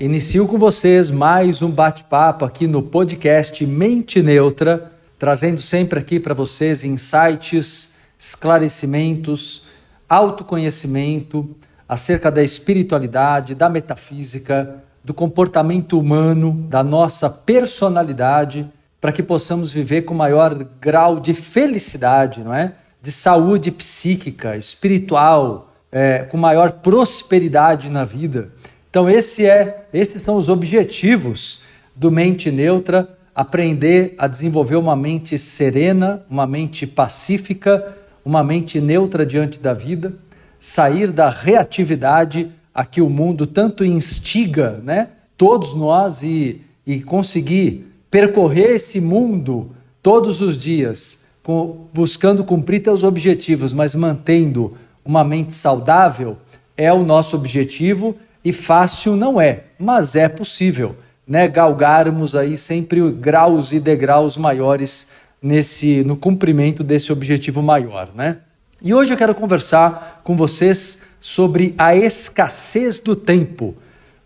Inicio com vocês mais um bate-papo aqui no podcast Mente Neutra, trazendo sempre aqui para vocês insights, esclarecimentos, autoconhecimento acerca da espiritualidade, da metafísica, do comportamento humano, da nossa personalidade, para que possamos viver com maior grau de felicidade, não é? De saúde psíquica, espiritual, é, com maior prosperidade na vida. Então esse é, esses são os objetivos do mente neutra, aprender a desenvolver uma mente serena, uma mente pacífica, uma mente neutra diante da vida, sair da reatividade a que o mundo tanto instiga, né? Todos nós e, e conseguir percorrer esse mundo todos os dias, com, buscando cumprir teus objetivos, mas mantendo uma mente saudável, é o nosso objetivo e fácil não é, mas é possível, né? Galgarmos aí sempre graus e degraus maiores nesse no cumprimento desse objetivo maior, né? E hoje eu quero conversar com vocês sobre a escassez do tempo.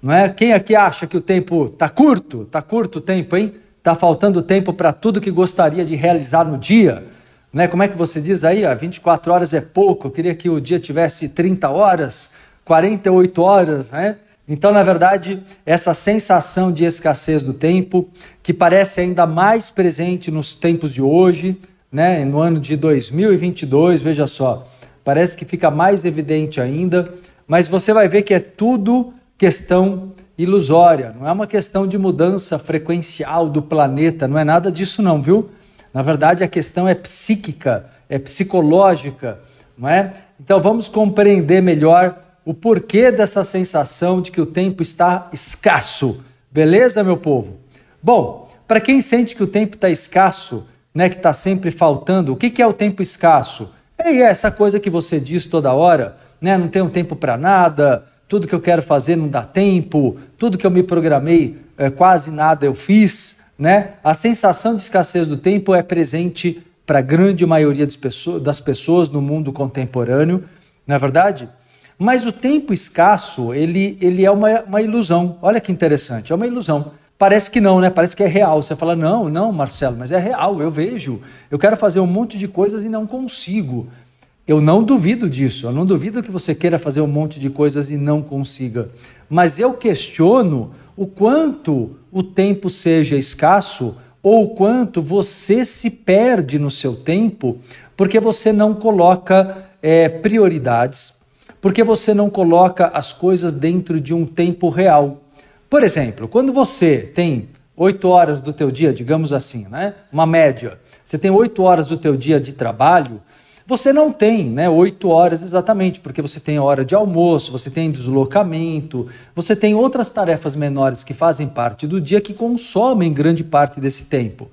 Não é? Quem aqui acha que o tempo está curto? Está curto o tempo, hein? Está faltando tempo para tudo que gostaria de realizar no dia. Né? Como é que você diz aí? Ah, 24 horas é pouco, eu queria que o dia tivesse 30 horas. 48 horas, né? Então, na verdade, essa sensação de escassez do tempo, que parece ainda mais presente nos tempos de hoje, né? no ano de 2022, veja só, parece que fica mais evidente ainda, mas você vai ver que é tudo questão ilusória, não é uma questão de mudança frequencial do planeta, não é nada disso, não, viu? Na verdade, a questão é psíquica, é psicológica, não é? Então, vamos compreender melhor o porquê dessa sensação de que o tempo está escasso. Beleza, meu povo? Bom, para quem sente que o tempo está escasso, né, que está sempre faltando, o que, que é o tempo escasso? É essa coisa que você diz toda hora, né? Não tenho tempo para nada, tudo que eu quero fazer não dá tempo, tudo que eu me programei, é, quase nada eu fiz, né? A sensação de escassez do tempo é presente para a grande maioria das pessoas no mundo contemporâneo, não é verdade? Mas o tempo escasso, ele, ele é uma, uma ilusão. Olha que interessante, é uma ilusão. Parece que não, né? Parece que é real. Você fala, não, não, Marcelo, mas é real, eu vejo. Eu quero fazer um monte de coisas e não consigo. Eu não duvido disso, eu não duvido que você queira fazer um monte de coisas e não consiga. Mas eu questiono o quanto o tempo seja escasso ou o quanto você se perde no seu tempo porque você não coloca é, prioridades, porque você não coloca as coisas dentro de um tempo real. Por exemplo, quando você tem oito horas do teu dia, digamos assim, né? uma média, você tem oito horas do teu dia de trabalho, você não tem né, oito horas exatamente, porque você tem hora de almoço, você tem deslocamento, você tem outras tarefas menores que fazem parte do dia que consomem grande parte desse tempo.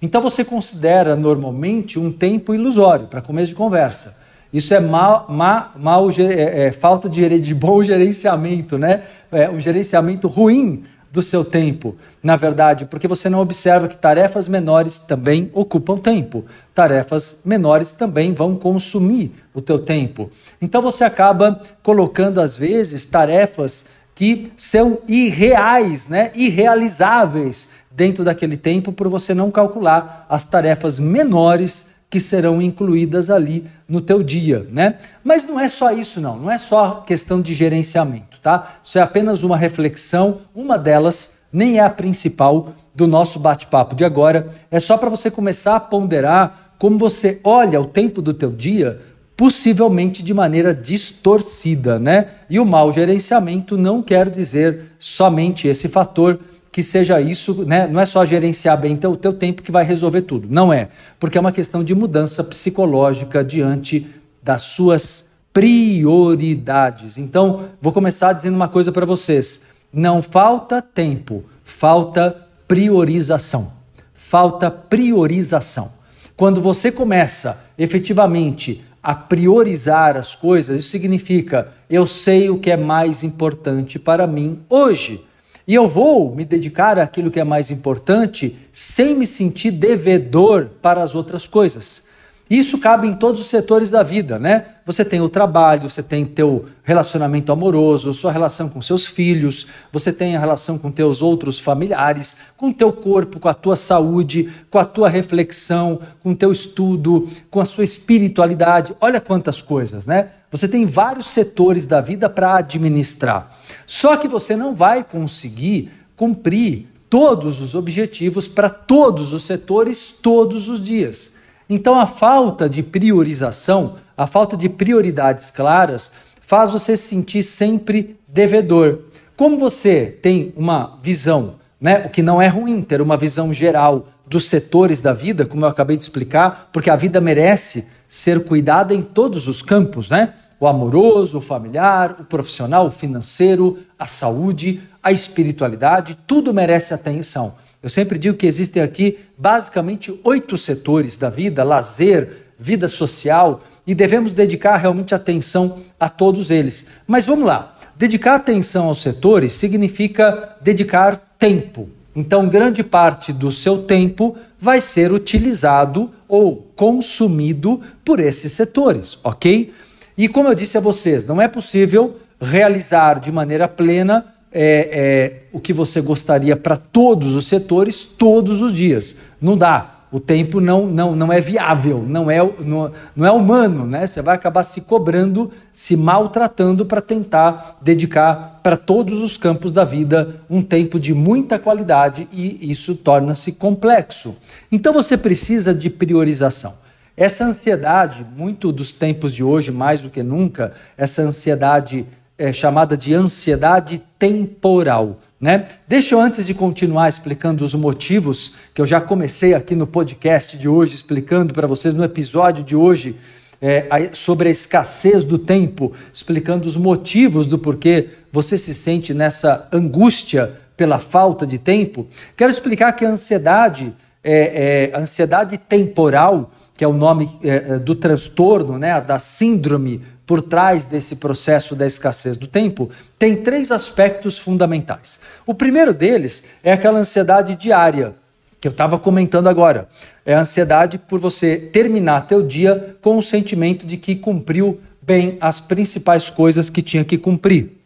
Então você considera normalmente um tempo ilusório para começo de conversa. Isso é mal, mal, mal é, é, falta de, de bom gerenciamento, né? É um gerenciamento ruim do seu tempo, na verdade, porque você não observa que tarefas menores também ocupam tempo. Tarefas menores também vão consumir o teu tempo. Então você acaba colocando às vezes tarefas que são irreais, né? irrealizáveis dentro daquele tempo por você não calcular as tarefas menores que serão incluídas ali no teu dia, né? Mas não é só isso não, não é só questão de gerenciamento, tá? Isso é apenas uma reflexão, uma delas nem é a principal do nosso bate-papo de agora, é só para você começar a ponderar como você olha o tempo do teu dia, possivelmente de maneira distorcida, né? E o mau gerenciamento não quer dizer somente esse fator, que seja isso, né? não é só gerenciar bem o teu tempo que vai resolver tudo. Não é, porque é uma questão de mudança psicológica diante das suas prioridades. Então, vou começar dizendo uma coisa para vocês: não falta tempo, falta priorização. Falta priorização. Quando você começa efetivamente a priorizar as coisas, isso significa eu sei o que é mais importante para mim hoje. E eu vou me dedicar àquilo que é mais importante sem me sentir devedor para as outras coisas. Isso cabe em todos os setores da vida, né? Você tem o trabalho, você tem teu relacionamento amoroso, sua relação com seus filhos, você tem a relação com teus outros familiares, com teu corpo, com a tua saúde, com a tua reflexão, com teu estudo, com a sua espiritualidade. Olha quantas coisas, né? Você tem vários setores da vida para administrar. Só que você não vai conseguir cumprir todos os objetivos para todos os setores todos os dias. Então, a falta de priorização, a falta de prioridades claras, faz você se sentir sempre devedor. Como você tem uma visão, né, o que não é ruim ter uma visão geral dos setores da vida, como eu acabei de explicar, porque a vida merece ser cuidada em todos os campos, né? O amoroso, o familiar, o profissional, o financeiro, a saúde, a espiritualidade, tudo merece atenção. Eu sempre digo que existem aqui basicamente oito setores da vida: lazer, vida social, e devemos dedicar realmente atenção a todos eles. Mas vamos lá: dedicar atenção aos setores significa dedicar tempo. Então, grande parte do seu tempo vai ser utilizado ou consumido por esses setores, ok? E como eu disse a vocês, não é possível realizar de maneira plena é, é, o que você gostaria para todos os setores todos os dias. Não dá. O tempo não, não, não é viável, não é, não, não é humano, né? Você vai acabar se cobrando, se maltratando para tentar dedicar para todos os campos da vida um tempo de muita qualidade e isso torna-se complexo. Então você precisa de priorização. Essa ansiedade, muito dos tempos de hoje, mais do que nunca, essa ansiedade é, chamada de ansiedade temporal. Né? Deixa eu, antes de continuar explicando os motivos, que eu já comecei aqui no podcast de hoje, explicando para vocês no episódio de hoje é, sobre a escassez do tempo, explicando os motivos do porquê você se sente nessa angústia pela falta de tempo, quero explicar que a ansiedade, é, é ansiedade temporal, que é o nome é, é, do transtorno, né, da síndrome por trás desse processo da escassez do tempo, tem três aspectos fundamentais. O primeiro deles é aquela ansiedade diária, que eu estava comentando agora. É a ansiedade por você terminar teu dia com o sentimento de que cumpriu bem as principais coisas que tinha que cumprir.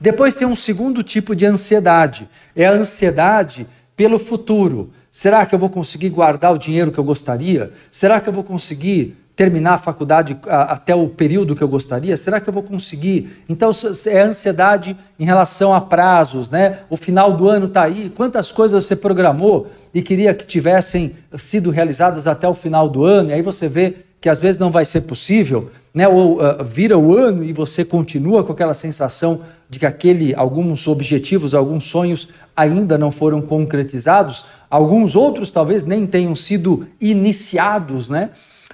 Depois tem um segundo tipo de ansiedade, é a ansiedade pelo futuro. Será que eu vou conseguir guardar o dinheiro que eu gostaria? Será que eu vou conseguir terminar a faculdade até o período que eu gostaria? Será que eu vou conseguir? Então, é ansiedade em relação a prazos, né? O final do ano está aí, quantas coisas você programou e queria que tivessem sido realizadas até o final do ano, e aí você vê que às vezes não vai ser possível, né? Ou uh, vira o ano e você continua com aquela sensação de que aquele alguns objetivos, alguns sonhos ainda não foram concretizados, alguns outros talvez nem tenham sido iniciados, né?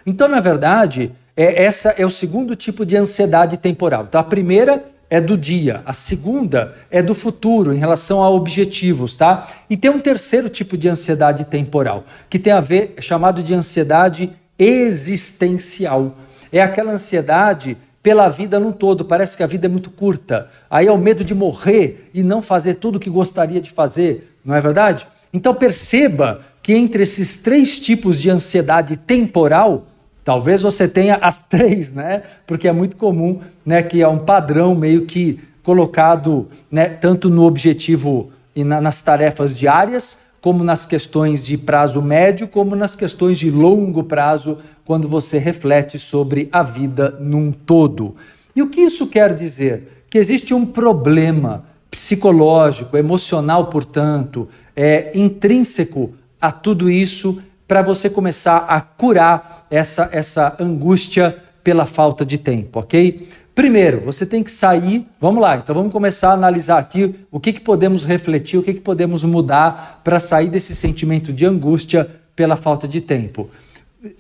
Então, na verdade, é, essa é o segundo tipo de ansiedade temporal. Então, a primeira é do dia, a segunda é do futuro, em relação a objetivos, tá? E tem um terceiro tipo de ansiedade temporal, que tem a ver, chamado de ansiedade existencial. É aquela ansiedade pela vida num todo, parece que a vida é muito curta. Aí é o medo de morrer e não fazer tudo o que gostaria de fazer, não é verdade? Então perceba que entre esses três tipos de ansiedade temporal, Talvez você tenha as três, né? Porque é muito comum, né, que é um padrão meio que colocado, né, tanto no objetivo e na, nas tarefas diárias, como nas questões de prazo médio, como nas questões de longo prazo, quando você reflete sobre a vida num todo. E o que isso quer dizer? Que existe um problema psicológico, emocional, portanto, é intrínseco a tudo isso para você começar a curar essa, essa angústia pela falta de tempo, ok? Primeiro, você tem que sair. Vamos lá, então vamos começar a analisar aqui o que, que podemos refletir, o que, que podemos mudar para sair desse sentimento de angústia pela falta de tempo.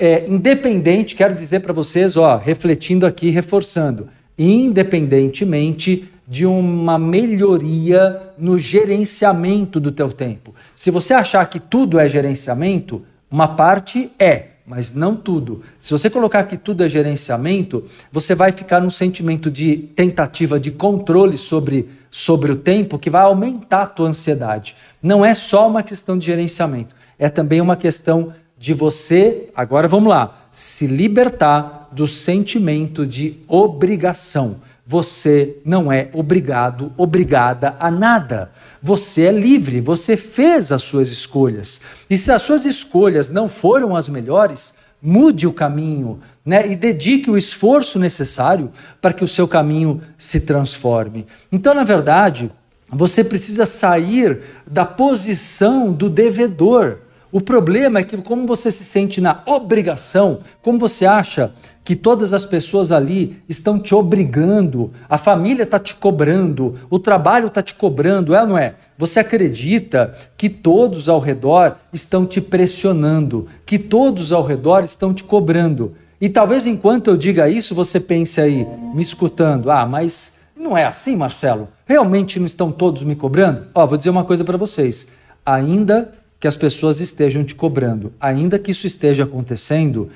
É, independente, quero dizer para vocês, ó, refletindo aqui, reforçando, independentemente de uma melhoria no gerenciamento do teu tempo. Se você achar que tudo é gerenciamento, uma parte é, mas não tudo. Se você colocar que tudo é gerenciamento, você vai ficar num sentimento de tentativa de controle sobre, sobre o tempo que vai aumentar a tua ansiedade. Não é só uma questão de gerenciamento, é também uma questão de você, agora vamos lá, se libertar do sentimento de obrigação. Você não é obrigado, obrigada a nada. Você é livre, você fez as suas escolhas. E se as suas escolhas não foram as melhores, mude o caminho, né? E dedique o esforço necessário para que o seu caminho se transforme. Então, na verdade, você precisa sair da posição do devedor. O problema é que, como você se sente na obrigação, como você acha que todas as pessoas ali estão te obrigando, a família está te cobrando, o trabalho está te cobrando, é ou não é? Você acredita que todos ao redor estão te pressionando, que todos ao redor estão te cobrando. E talvez enquanto eu diga isso, você pense aí, me escutando, ah, mas não é assim, Marcelo? Realmente não estão todos me cobrando? Ó, vou dizer uma coisa para vocês. Ainda que as pessoas estejam te cobrando. Ainda que isso esteja acontecendo,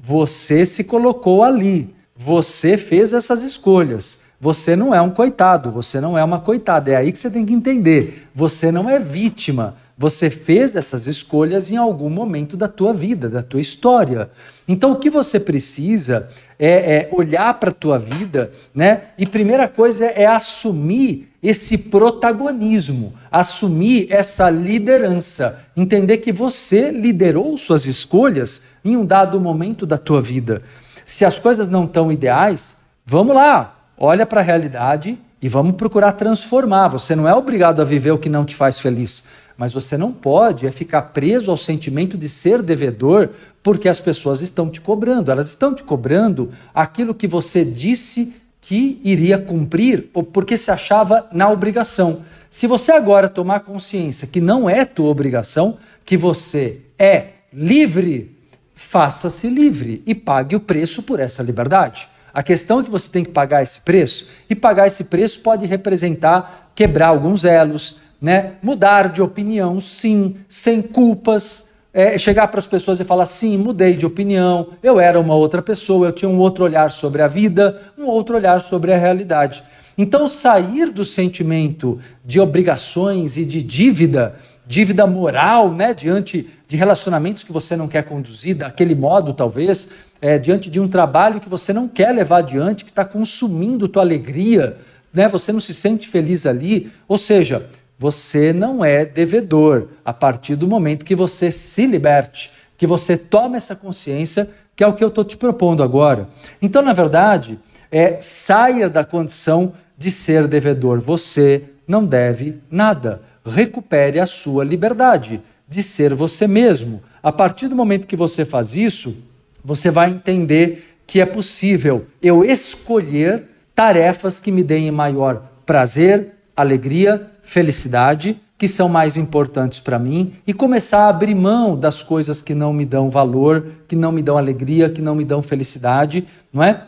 você se colocou ali, você fez essas escolhas. Você não é um coitado, você não é uma coitada. É aí que você tem que entender. Você não é vítima. Você fez essas escolhas em algum momento da tua vida, da tua história. Então o que você precisa é, é olhar para a tua vida, né? E primeira coisa é, é assumir esse protagonismo, assumir essa liderança, entender que você liderou suas escolhas em um dado momento da tua vida. Se as coisas não estão ideais, vamos lá, olha para a realidade e vamos procurar transformar. Você não é obrigado a viver o que não te faz feliz, mas você não pode é ficar preso ao sentimento de ser devedor porque as pessoas estão te cobrando. Elas estão te cobrando aquilo que você disse que iria cumprir ou porque se achava na obrigação. Se você agora tomar consciência que não é tua obrigação, que você é livre, faça-se livre e pague o preço por essa liberdade. A questão é que você tem que pagar esse preço, e pagar esse preço pode representar quebrar alguns elos, né? mudar de opinião, sim, sem culpas, é, chegar para as pessoas e falar: sim, mudei de opinião, eu era uma outra pessoa, eu tinha um outro olhar sobre a vida, um outro olhar sobre a realidade. Então, sair do sentimento de obrigações e de dívida, dívida moral, né, diante de relacionamentos que você não quer conduzir, daquele modo, talvez, é, diante de um trabalho que você não quer levar adiante, que está consumindo tua alegria, né, você não se sente feliz ali. Ou seja, você não é devedor a partir do momento que você se liberte, que você tome essa consciência, que é o que eu estou te propondo agora. Então, na verdade, é saia da condição de ser devedor. Você não deve nada. Recupere a sua liberdade de ser você mesmo. A partir do momento que você faz isso, você vai entender que é possível eu escolher tarefas que me deem maior prazer, alegria, felicidade, que são mais importantes para mim, e começar a abrir mão das coisas que não me dão valor, que não me dão alegria, que não me dão felicidade, não é?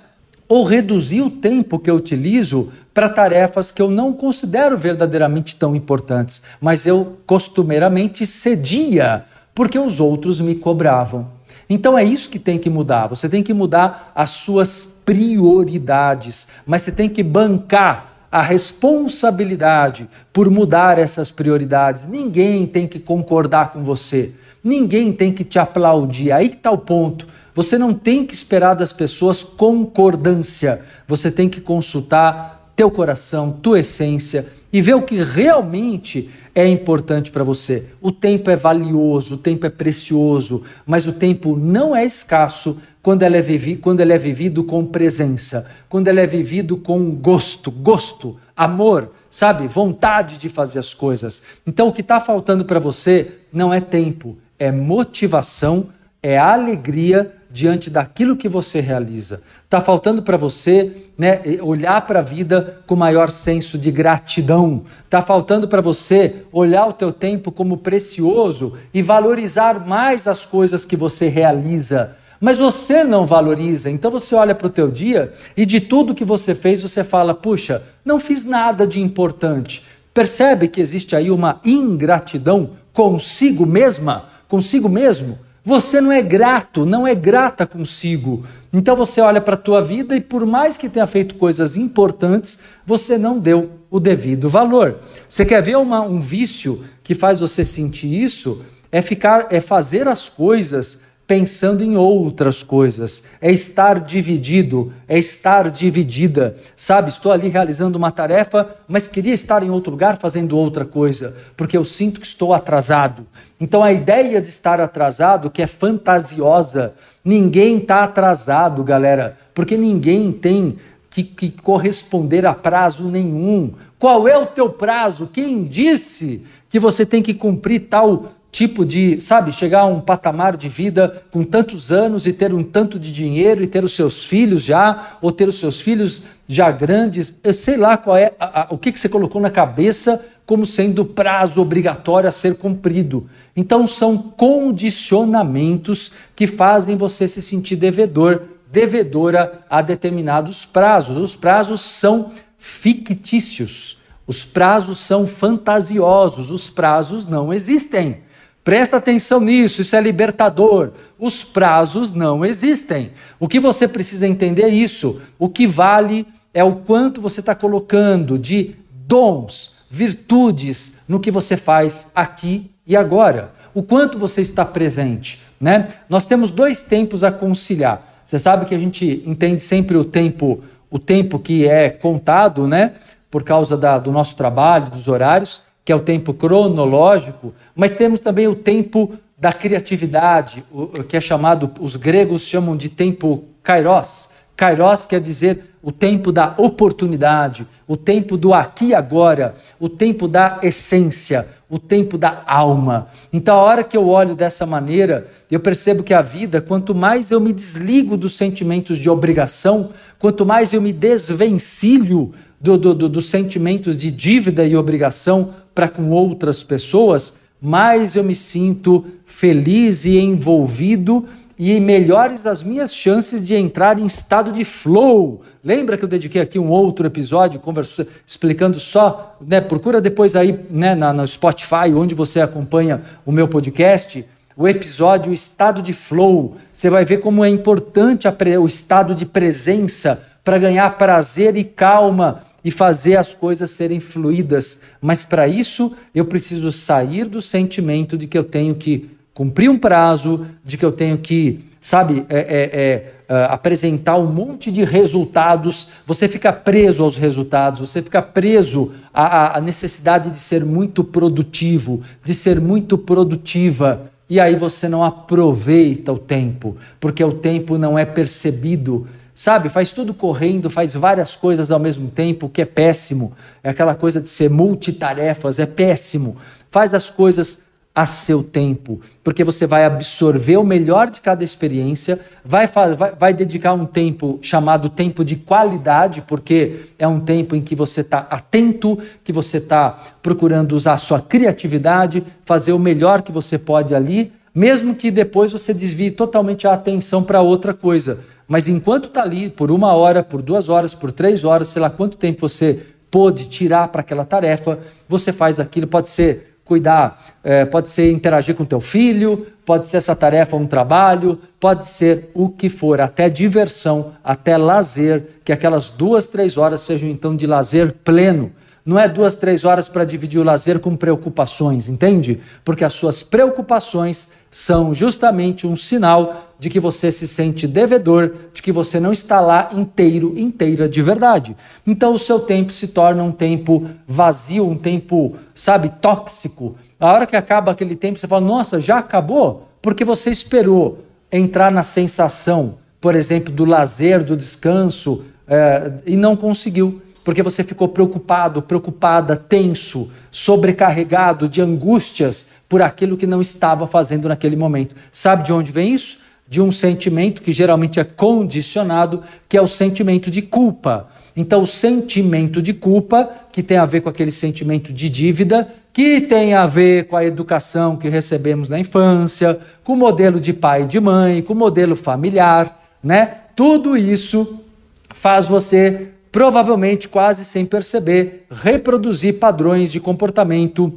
Ou reduzir o tempo que eu utilizo para tarefas que eu não considero verdadeiramente tão importantes, mas eu costumeiramente cedia porque os outros me cobravam. Então é isso que tem que mudar. Você tem que mudar as suas prioridades, mas você tem que bancar a responsabilidade por mudar essas prioridades. Ninguém tem que concordar com você. Ninguém tem que te aplaudir. Aí que está o ponto. Você não tem que esperar das pessoas concordância. Você tem que consultar teu coração, tua essência e ver o que realmente é importante para você. O tempo é valioso, o tempo é precioso, mas o tempo não é escasso quando ele é, vivi, quando ele é vivido com presença, quando ele é vivido com gosto, gosto, amor, sabe? Vontade de fazer as coisas. Então o que está faltando para você não é tempo, é motivação, é alegria diante daquilo que você realiza. Está faltando para você né, olhar para a vida com maior senso de gratidão. Está faltando para você olhar o teu tempo como precioso e valorizar mais as coisas que você realiza. Mas você não valoriza, então você olha para o teu dia e de tudo que você fez você fala, puxa, não fiz nada de importante. Percebe que existe aí uma ingratidão consigo mesma, consigo mesmo? Você não é grato, não é grata consigo. Então você olha para a tua vida e por mais que tenha feito coisas importantes, você não deu o devido valor. Você quer ver uma, um vício que faz você sentir isso? é ficar, é fazer as coisas pensando em outras coisas, é estar dividido, é estar dividida. Sabe, estou ali realizando uma tarefa, mas queria estar em outro lugar fazendo outra coisa, porque eu sinto que estou atrasado. Então a ideia de estar atrasado, que é fantasiosa, ninguém está atrasado, galera, porque ninguém tem que, que corresponder a prazo nenhum. Qual é o teu prazo? Quem disse que você tem que cumprir tal tipo de, sabe, chegar a um patamar de vida com tantos anos e ter um tanto de dinheiro e ter os seus filhos já, ou ter os seus filhos já grandes, eu sei lá qual é a, a, o que, que você colocou na cabeça como sendo prazo obrigatório a ser cumprido. Então são condicionamentos que fazem você se sentir devedor, devedora a determinados prazos. Os prazos são fictícios. Os prazos são fantasiosos, os prazos não existem. Presta atenção nisso, isso é libertador. Os prazos não existem. O que você precisa entender é isso. O que vale é o quanto você está colocando de dons, virtudes no que você faz aqui e agora. O quanto você está presente. Né? Nós temos dois tempos a conciliar. Você sabe que a gente entende sempre o tempo, o tempo que é contado, né? Por causa da, do nosso trabalho, dos horários que é o tempo cronológico, mas temos também o tempo da criatividade, o, que é chamado, os gregos chamam de tempo kairos. Kairos quer dizer o tempo da oportunidade, o tempo do aqui e agora, o tempo da essência, o tempo da alma. Então, a hora que eu olho dessa maneira, eu percebo que a vida, quanto mais eu me desligo dos sentimentos de obrigação, quanto mais eu me desvencilho do, do, do, dos sentimentos de dívida e obrigação para com outras pessoas, mais eu me sinto feliz e envolvido e melhores as minhas chances de entrar em estado de flow. Lembra que eu dediquei aqui um outro episódio conversa, explicando só, né, procura depois aí né, na, no Spotify, onde você acompanha o meu podcast, o episódio Estado de Flow. Você vai ver como é importante a, o estado de presença para ganhar prazer e calma e fazer as coisas serem fluídas. Mas para isso eu preciso sair do sentimento de que eu tenho que cumprir um prazo, de que eu tenho que, sabe, é, é, é, é apresentar um monte de resultados. Você fica preso aos resultados, você fica preso à, à necessidade de ser muito produtivo, de ser muito produtiva. E aí você não aproveita o tempo, porque o tempo não é percebido Sabe, faz tudo correndo, faz várias coisas ao mesmo tempo, que é péssimo. É aquela coisa de ser multitarefas, é péssimo. Faz as coisas a seu tempo, porque você vai absorver o melhor de cada experiência, vai, vai, vai dedicar um tempo chamado tempo de qualidade, porque é um tempo em que você está atento, que você está procurando usar a sua criatividade, fazer o melhor que você pode ali, mesmo que depois você desvie totalmente a atenção para outra coisa. Mas enquanto está ali, por uma hora, por duas horas, por três horas, sei lá quanto tempo você pôde tirar para aquela tarefa, você faz aquilo. Pode ser cuidar, é, pode ser interagir com teu filho, pode ser essa tarefa um trabalho, pode ser o que for, até diversão, até lazer, que aquelas duas, três horas sejam então de lazer pleno não é duas, três horas para dividir o lazer com preocupações, entende? Porque as suas preocupações são justamente um sinal de que você se sente devedor, de que você não está lá inteiro, inteira de verdade. Então o seu tempo se torna um tempo vazio, um tempo, sabe, tóxico. A hora que acaba aquele tempo, você fala, nossa, já acabou? Porque você esperou entrar na sensação, por exemplo, do lazer, do descanso, é, e não conseguiu porque você ficou preocupado, preocupada, tenso, sobrecarregado de angústias por aquilo que não estava fazendo naquele momento. Sabe de onde vem isso? De um sentimento que geralmente é condicionado, que é o sentimento de culpa. Então, o sentimento de culpa, que tem a ver com aquele sentimento de dívida, que tem a ver com a educação que recebemos na infância, com o modelo de pai e de mãe, com o modelo familiar, né? Tudo isso faz você provavelmente quase sem perceber, reproduzir padrões de comportamento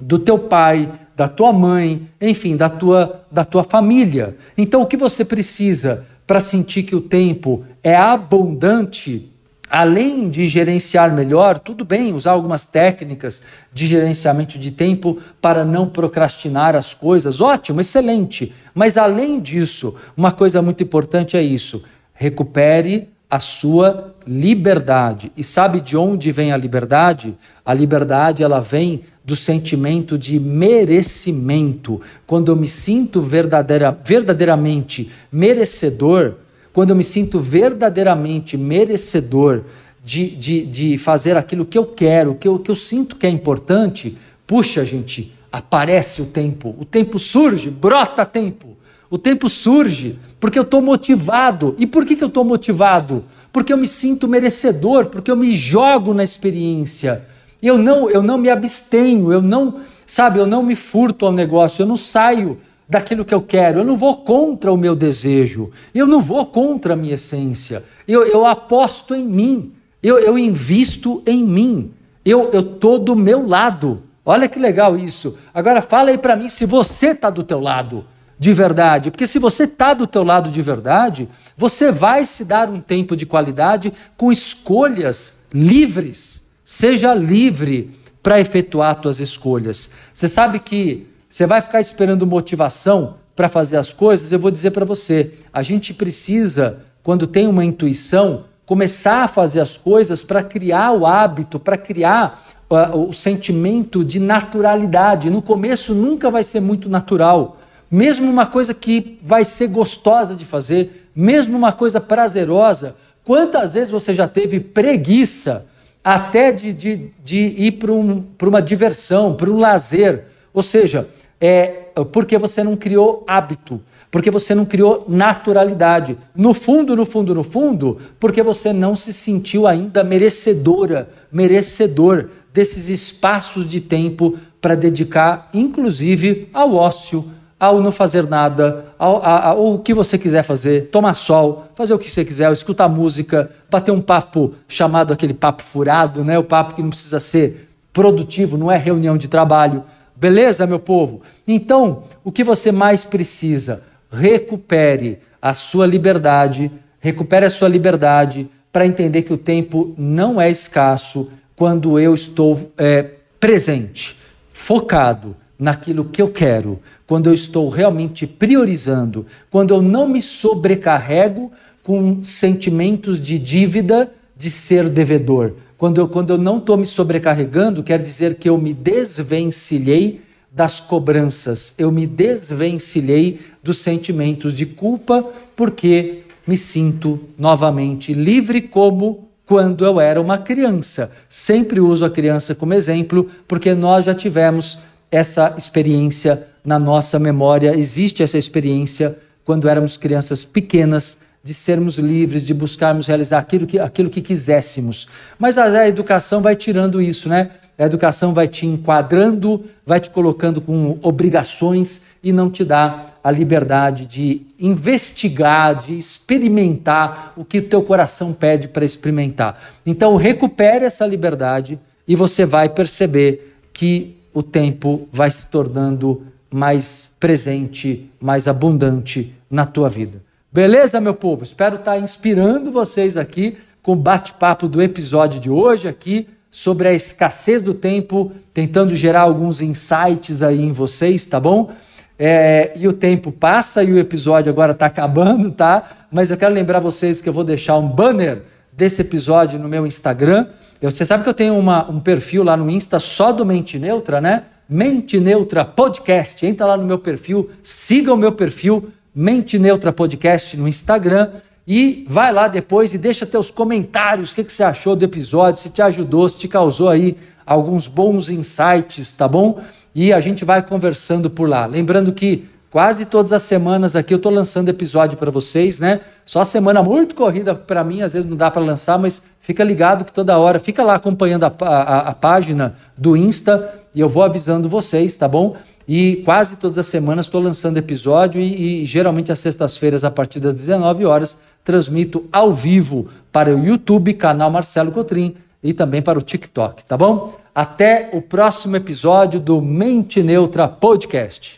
do teu pai, da tua mãe, enfim, da tua, da tua família. Então, o que você precisa para sentir que o tempo é abundante além de gerenciar melhor, tudo bem usar algumas técnicas de gerenciamento de tempo para não procrastinar as coisas, ótimo, excelente. Mas além disso, uma coisa muito importante é isso: recupere a sua liberdade. E sabe de onde vem a liberdade? A liberdade ela vem do sentimento de merecimento. Quando eu me sinto verdadeira, verdadeiramente merecedor, quando eu me sinto verdadeiramente merecedor de, de, de fazer aquilo que eu quero, que eu, que eu sinto que é importante, puxa, gente, aparece o tempo, o tempo surge, brota tempo. O tempo surge porque eu estou motivado. E por que, que eu estou motivado? Porque eu me sinto merecedor, porque eu me jogo na experiência. Eu não, eu não me abstenho, eu não, sabe, eu não me furto ao negócio, eu não saio daquilo que eu quero, eu não vou contra o meu desejo, eu não vou contra a minha essência. Eu, eu aposto em mim, eu, eu invisto em mim, eu estou do meu lado. Olha que legal isso. Agora fala aí para mim se você está do teu lado de verdade. Porque se você está do teu lado de verdade, você vai se dar um tempo de qualidade com escolhas livres. Seja livre para efetuar suas escolhas. Você sabe que você vai ficar esperando motivação para fazer as coisas? Eu vou dizer para você, a gente precisa, quando tem uma intuição, começar a fazer as coisas para criar o hábito, para criar uh, o sentimento de naturalidade. No começo nunca vai ser muito natural mesmo uma coisa que vai ser gostosa de fazer, mesmo uma coisa prazerosa, quantas vezes você já teve preguiça até de, de, de ir para um, uma diversão, para um lazer? Ou seja, é porque você não criou hábito, porque você não criou naturalidade. No fundo, no fundo, no fundo, porque você não se sentiu ainda merecedora, merecedor desses espaços de tempo para dedicar, inclusive, ao ócio, ao não fazer nada, ao, ao, ao, o que você quiser fazer, tomar sol, fazer o que você quiser, escutar música, bater um papo chamado aquele papo furado, né? o papo que não precisa ser produtivo, não é reunião de trabalho. Beleza, meu povo? Então, o que você mais precisa? Recupere a sua liberdade, recupere a sua liberdade para entender que o tempo não é escasso quando eu estou é, presente, focado naquilo que eu quero, quando eu estou realmente priorizando, quando eu não me sobrecarrego com sentimentos de dívida, de ser devedor. Quando eu, quando eu não estou me sobrecarregando, quer dizer que eu me desvencilhei das cobranças, eu me desvencilhei dos sentimentos de culpa, porque me sinto novamente livre como quando eu era uma criança. Sempre uso a criança como exemplo, porque nós já tivemos essa experiência na nossa memória, existe essa experiência quando éramos crianças pequenas, de sermos livres, de buscarmos realizar aquilo que, aquilo que quiséssemos. Mas a, educação vai tirando isso, né? A educação vai te enquadrando, vai te colocando com obrigações e não te dá a liberdade de investigar, de experimentar o que o teu coração pede para experimentar. Então, recupere essa liberdade e você vai perceber que o tempo vai se tornando mais presente, mais abundante na tua vida. Beleza, meu povo? Espero estar inspirando vocês aqui com o bate-papo do episódio de hoje aqui sobre a escassez do tempo, tentando gerar alguns insights aí em vocês, tá bom? É, e o tempo passa e o episódio agora está acabando, tá? Mas eu quero lembrar vocês que eu vou deixar um banner desse episódio no meu Instagram. Eu, você sabe que eu tenho uma, um perfil lá no Insta só do Mente Neutra, né? Mente Neutra Podcast. Entra lá no meu perfil, siga o meu perfil, Mente Neutra Podcast no Instagram e vai lá depois e deixa teus comentários, o que, que você achou do episódio, se te ajudou, se te causou aí alguns bons insights, tá bom? E a gente vai conversando por lá. Lembrando que Quase todas as semanas aqui eu estou lançando episódio para vocês, né? Só semana muito corrida para mim, às vezes não dá para lançar, mas fica ligado que toda hora, fica lá acompanhando a, a, a, página do Insta e eu vou avisando vocês, tá bom? E quase todas as semanas estou lançando episódio e, e geralmente às sextas-feiras, a partir das 19 horas, transmito ao vivo para o YouTube, canal Marcelo Cotrim e também para o TikTok, tá bom? Até o próximo episódio do Mente Neutra Podcast.